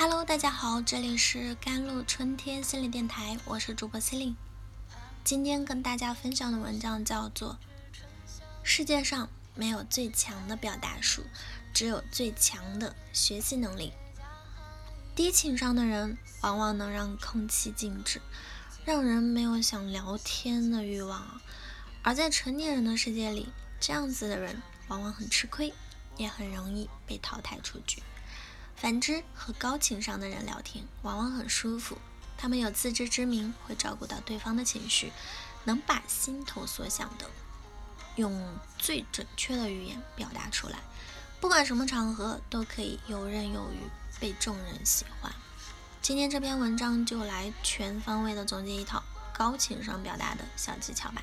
Hello，大家好，这里是甘露春天心理电台，我是主播 c e l i n e 今天跟大家分享的文章叫做《世界上没有最强的表达术，只有最强的学习能力》。低情商的人往往能让空气静止，让人没有想聊天的欲望；而在成年人的世界里，这样子的人往往很吃亏，也很容易被淘汰出局。反之，和高情商的人聊天往往很舒服，他们有自知之明，会照顾到对方的情绪，能把心头所想的用最准确的语言表达出来，不管什么场合都可以游刃有余，被众人喜欢。今天这篇文章就来全方位的总结一套高情商表达的小技巧吧，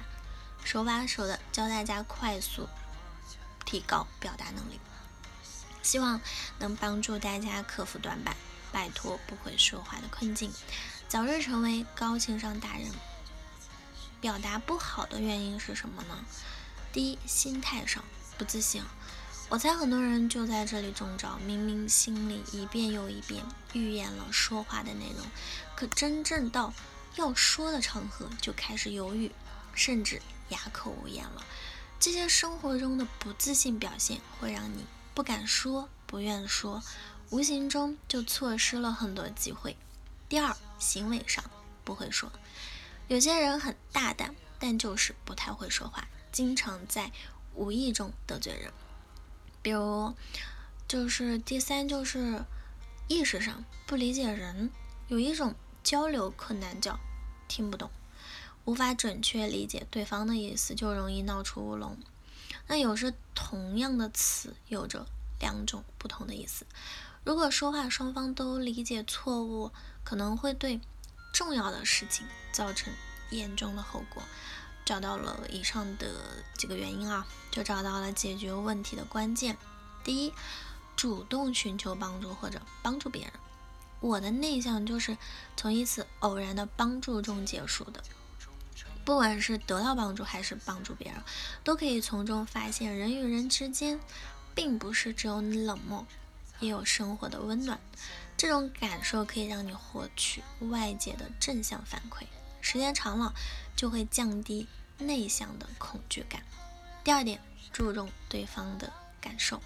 手把手的教大家快速提高表达能力。希望能帮助大家克服短板，摆脱不会说话的困境，早日成为高情商达人。表达不好的原因是什么呢？第一，心态上不自信。我猜很多人就在这里中招，明明心里一遍又一遍预演了说话的内容，可真正到要说的场合就开始犹豫，甚至哑口无言了。这些生活中的不自信表现会让你。不敢说，不愿说，无形中就错失了很多机会。第二，行为上不会说，有些人很大胆，但就是不太会说话，经常在无意中得罪人。比如，就是第三，就是意识上不理解人，有一种交流困难叫听不懂，无法准确理解对方的意思，就容易闹出乌龙。那有时同样的词有着两种不同的意思，如果说话双方都理解错误，可能会对重要的事情造成严重的后果。找到了以上的几个原因啊，就找到了解决问题的关键。第一，主动寻求帮助或者帮助别人。我的内向就是从一次偶然的帮助中结束的。不管是得到帮助还是帮助别人，都可以从中发现人与人之间，并不是只有冷漠，也有生活的温暖。这种感受可以让你获取外界的正向反馈，时间长了就会降低内向的恐惧感。第二点，注重对方的感受，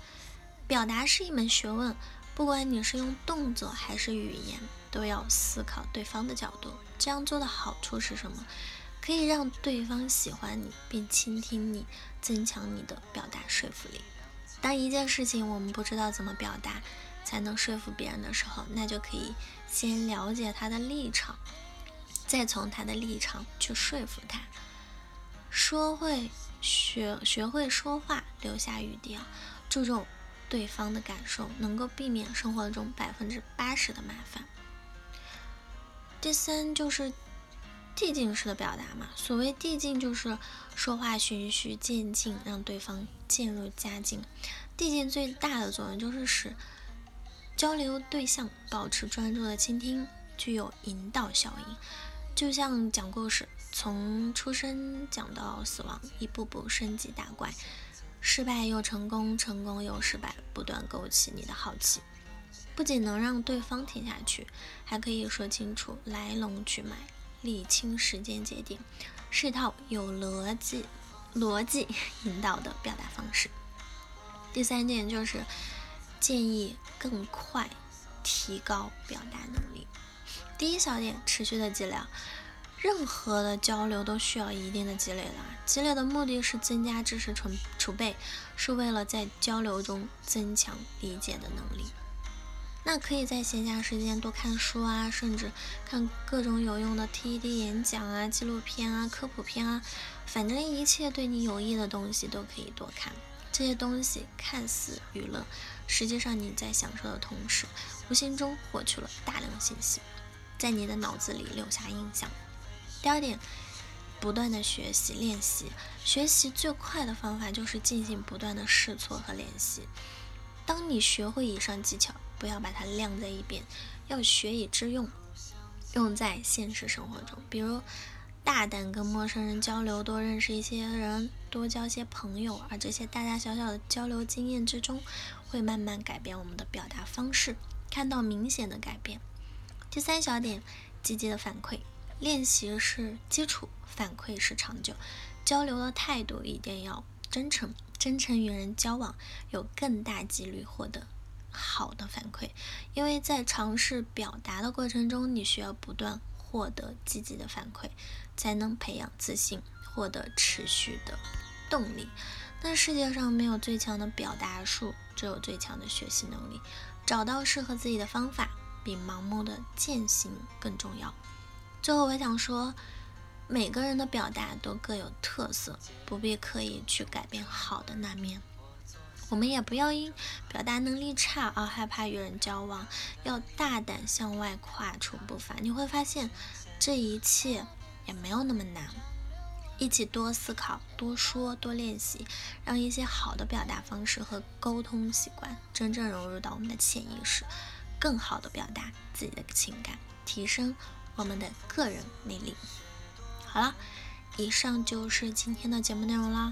表达是一门学问，不管你是用动作还是语言，都要思考对方的角度。这样做的好处是什么？可以让对方喜欢你并倾听你，增强你的表达说服力。当一件事情我们不知道怎么表达才能说服别人的时候，那就可以先了解他的立场，再从他的立场去说服他。说会学学会说话，留下余地啊，注重对方的感受，能够避免生活中百分之八十的麻烦。第三就是。递进式的表达嘛，所谓递进就是说话循序渐进，让对方渐入佳境。递进最大的作用就是使交流对象保持专注的倾听，具有引导效应。就像讲故事，从出生讲到死亡，一步步升级打怪，失败又成功，成功又失败，不断勾起你的好奇。不仅能让对方听下去，还可以说清楚来龙去脉。理清时间节点，是一套有逻辑、逻辑引导的表达方式。第三点就是建议更快提高表达能力。第一小点，持续的积累。任何的交流都需要一定的积累的，积累的目的是增加知识储储备，是为了在交流中增强理解的能力。那可以在闲暇时间多看书啊，甚至看各种有用的 TED 演讲啊、纪录片啊、科普片啊，反正一切对你有益的东西都可以多看。这些东西看似娱乐，实际上你在享受的同时，无形中获取了大量信息，在你的脑子里留下印象。第二点，不断的学习练习，学习最快的方法就是进行不断的试错和练习。当你学会以上技巧，不要把它晾在一边，要学以致用，用在现实生活中。比如，大胆跟陌生人交流，多认识一些人，多交些朋友。而这些大大小小的交流经验之中，会慢慢改变我们的表达方式，看到明显的改变。第三小点，积极的反馈，练习是基础，反馈是长久。交流的态度一定要真诚，真诚与人交往，有更大几率获得好的反馈。因为在尝试表达的过程中，你需要不断获得积极的反馈，才能培养自信，获得持续的动力。但世界上没有最强的表达术，只有最强的学习能力。找到适合自己的方法，比盲目的践行更重要。最后，我想说，每个人的表达都各有特色，不必刻意去改变好的那面。我们也不要因表达能力差而害怕与人交往，要大胆向外跨出步伐。你会发现，这一切也没有那么难。一起多思考、多说、多练习，让一些好的表达方式和沟通习惯真正融入到我们的潜意识，更好的表达自己的情感，提升我们的个人魅力。好了，以上就是今天的节目内容啦。